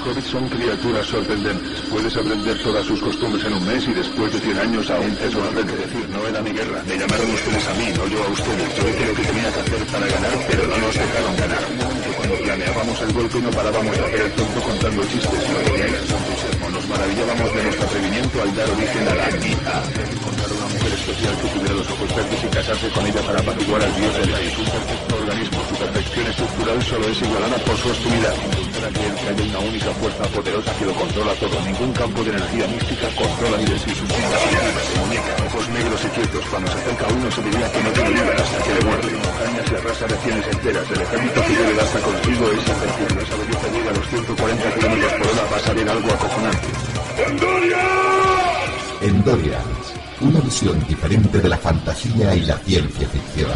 Los hobbits son criaturas sorprendentes. Puedes aprender todas sus costumbres en un mes y después de 100 años aún te sorprende. decir, no era mi guerra. Me llamaron ustedes a mí, no yo a ustedes. Yo hice lo que tenía que hacer para ganar, pero no nos dejaron ganar. Cuando planeábamos el golpe no parábamos de hacer el tonto contando chistes. No. Nos maravillábamos de nuestro atrevimiento al dar origen a la IA. Encontrar una mujer especial que tuviera los ojos verdes y casarse con ella para apaciguar al dios del rey. Un perfecto organismo. Su perfección estructural solo es igualada por su hostilidad. Encontrar que haya una única fuerza poderosa que lo controla todo. Ningún campo de energía mística controla ni de sí sus. Se muñeca, ojos negros y quietos. Cuando se acerca uno se diría que no tiene vida hasta que le muerde. Montañas y arrasa regiones enteras. El ejército que lleve hasta consigo es invencible. Endorians, una visión diferente de la fantasía y la ciencia ficción.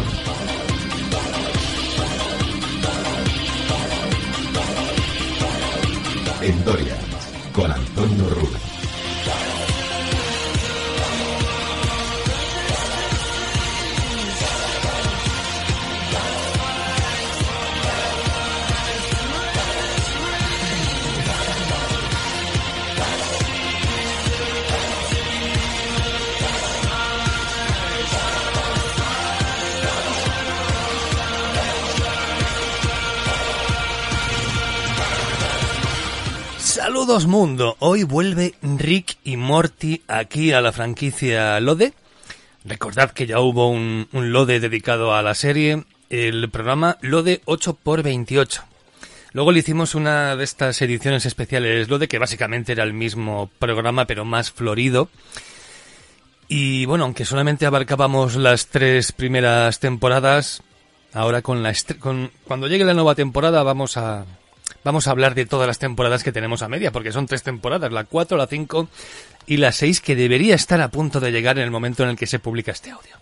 Endorians, con Antonio Ruz. Saludos mundo, hoy vuelve Rick y Morty aquí a la franquicia Lode. Recordad que ya hubo un, Lode dedicado a la serie, el programa Lode 8x28. Luego le hicimos una de estas ediciones especiales Lode, que básicamente era el mismo programa pero más florido. Y bueno, aunque solamente abarcábamos las tres primeras temporadas, ahora con la cuando llegue la nueva temporada vamos a vamos a hablar de todas las temporadas que tenemos a media, porque son tres temporadas, la 4, la 5 y la 6, que debería estar a punto de llegar en el momento en el que se publica este audio.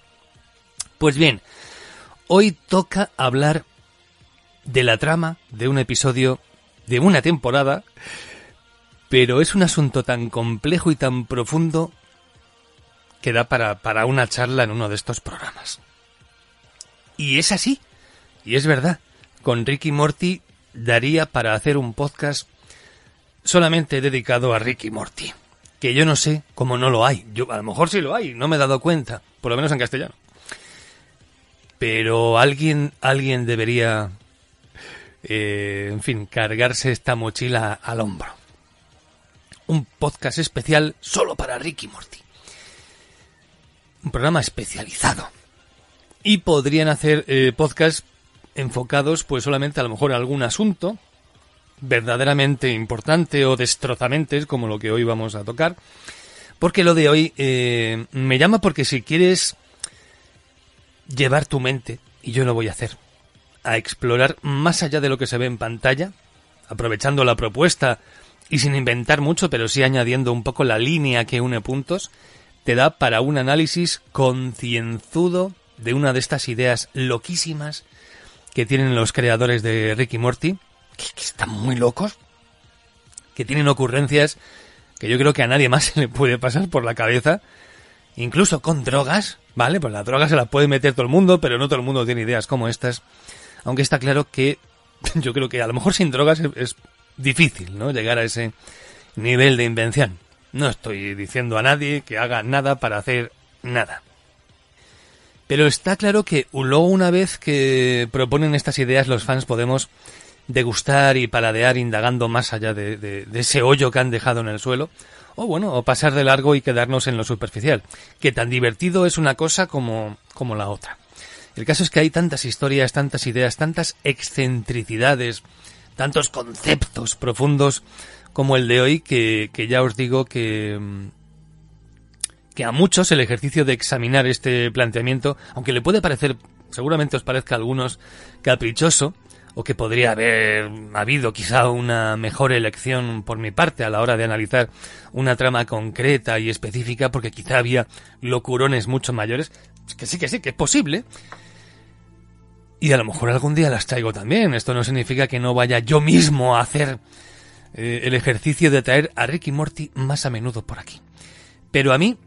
Pues bien, hoy toca hablar de la trama de un episodio de una temporada, pero es un asunto tan complejo y tan profundo que da para, para una charla en uno de estos programas. Y es así, y es verdad, con Ricky Morty daría para hacer un podcast solamente dedicado a Ricky Morty. Que yo no sé cómo no lo hay. A lo mejor sí lo hay, no me he dado cuenta, por lo menos en castellano. Pero alguien, alguien debería, eh, en fin, cargarse esta mochila al hombro. Un podcast especial solo para Ricky Morty. Un programa especializado. Y podrían hacer eh, podcasts enfocados pues solamente a lo mejor a algún asunto verdaderamente importante o destrozamente como lo que hoy vamos a tocar. Porque lo de hoy eh, me llama porque si quieres llevar tu mente y yo lo voy a hacer a explorar más allá de lo que se ve en pantalla aprovechando la propuesta y sin inventar mucho pero sí añadiendo un poco la línea que une puntos te da para un análisis concienzudo de una de estas ideas loquísimas que tienen los creadores de Ricky Morty, que, que, están muy locos, que tienen ocurrencias que yo creo que a nadie más se le puede pasar por la cabeza, incluso con drogas, ¿vale? Pues la droga se la puede meter todo el mundo, pero no todo el mundo tiene ideas como estas, aunque está claro que yo creo que a lo mejor sin drogas es, es difícil, ¿no? Llegar a ese nivel de invención. No estoy diciendo a nadie que haga nada para hacer nada. Pero está claro que luego una vez que proponen estas ideas los fans podemos degustar y paladear indagando más allá de, ese hoyo que han dejado en el suelo o bueno, o pasar de largo y quedarnos en lo superficial, que tan divertido es una cosa como, como la otra. El caso es que hay tantas historias, tantas ideas, tantas excentricidades, tantos conceptos profundos como el de hoy que, que ya os digo que, que a muchos el ejercicio de examinar este planteamiento, aunque le puede parecer, seguramente os parezca a algunos caprichoso, o que podría haber habido quizá una mejor elección por mi parte a la hora de analizar una trama concreta y específica, porque quizá había locurones mucho mayores, que sí, que sí, que es posible. Y a lo mejor algún día las traigo también. Esto no significa que no vaya yo mismo a hacer eh, el ejercicio de traer a Ricky Morty más a menudo por aquí. Pero a mí,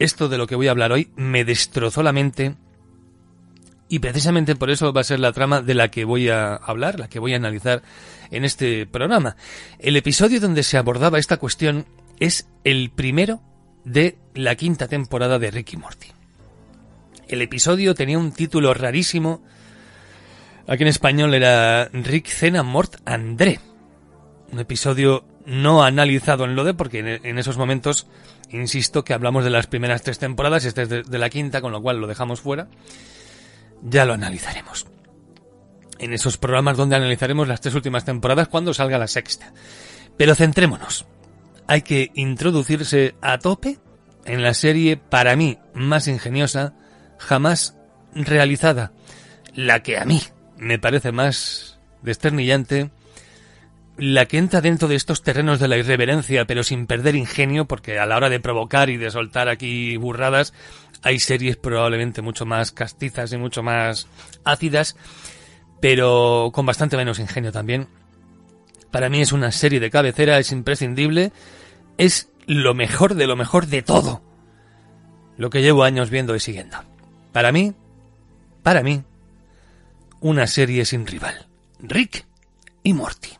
esto de lo que voy a hablar hoy me destrozó la mente y precisamente por eso va a ser la trama de la que voy a hablar, la que voy a analizar en este programa. El episodio donde se abordaba esta cuestión es el primero de la quinta temporada de Ricky Morty. El episodio tenía un título rarísimo. Aquí en español era Rick Cena Mort André. Un episodio no analizado en lo de porque en esos momentos, insisto, que hablamos de las primeras tres temporadas, este es de la quinta, con lo cual lo dejamos fuera ya lo analizaremos. En esos programas donde analizaremos las tres últimas temporadas cuando salga la sexta. Pero centrémonos. Hay que introducirse a tope en la serie para mí más ingeniosa jamás realizada. La que a mí me parece más desternillante la que entra dentro de estos terrenos de la irreverencia, pero sin perder ingenio, porque a la hora de provocar y de soltar aquí burradas, hay series probablemente mucho más castizas y mucho más ácidas, pero con bastante menos ingenio también. Para mí es una serie de cabecera, es imprescindible, es lo mejor de lo mejor de todo. Lo que llevo años viendo y siguiendo. Para mí, para mí, una serie sin rival. Rick y Morty.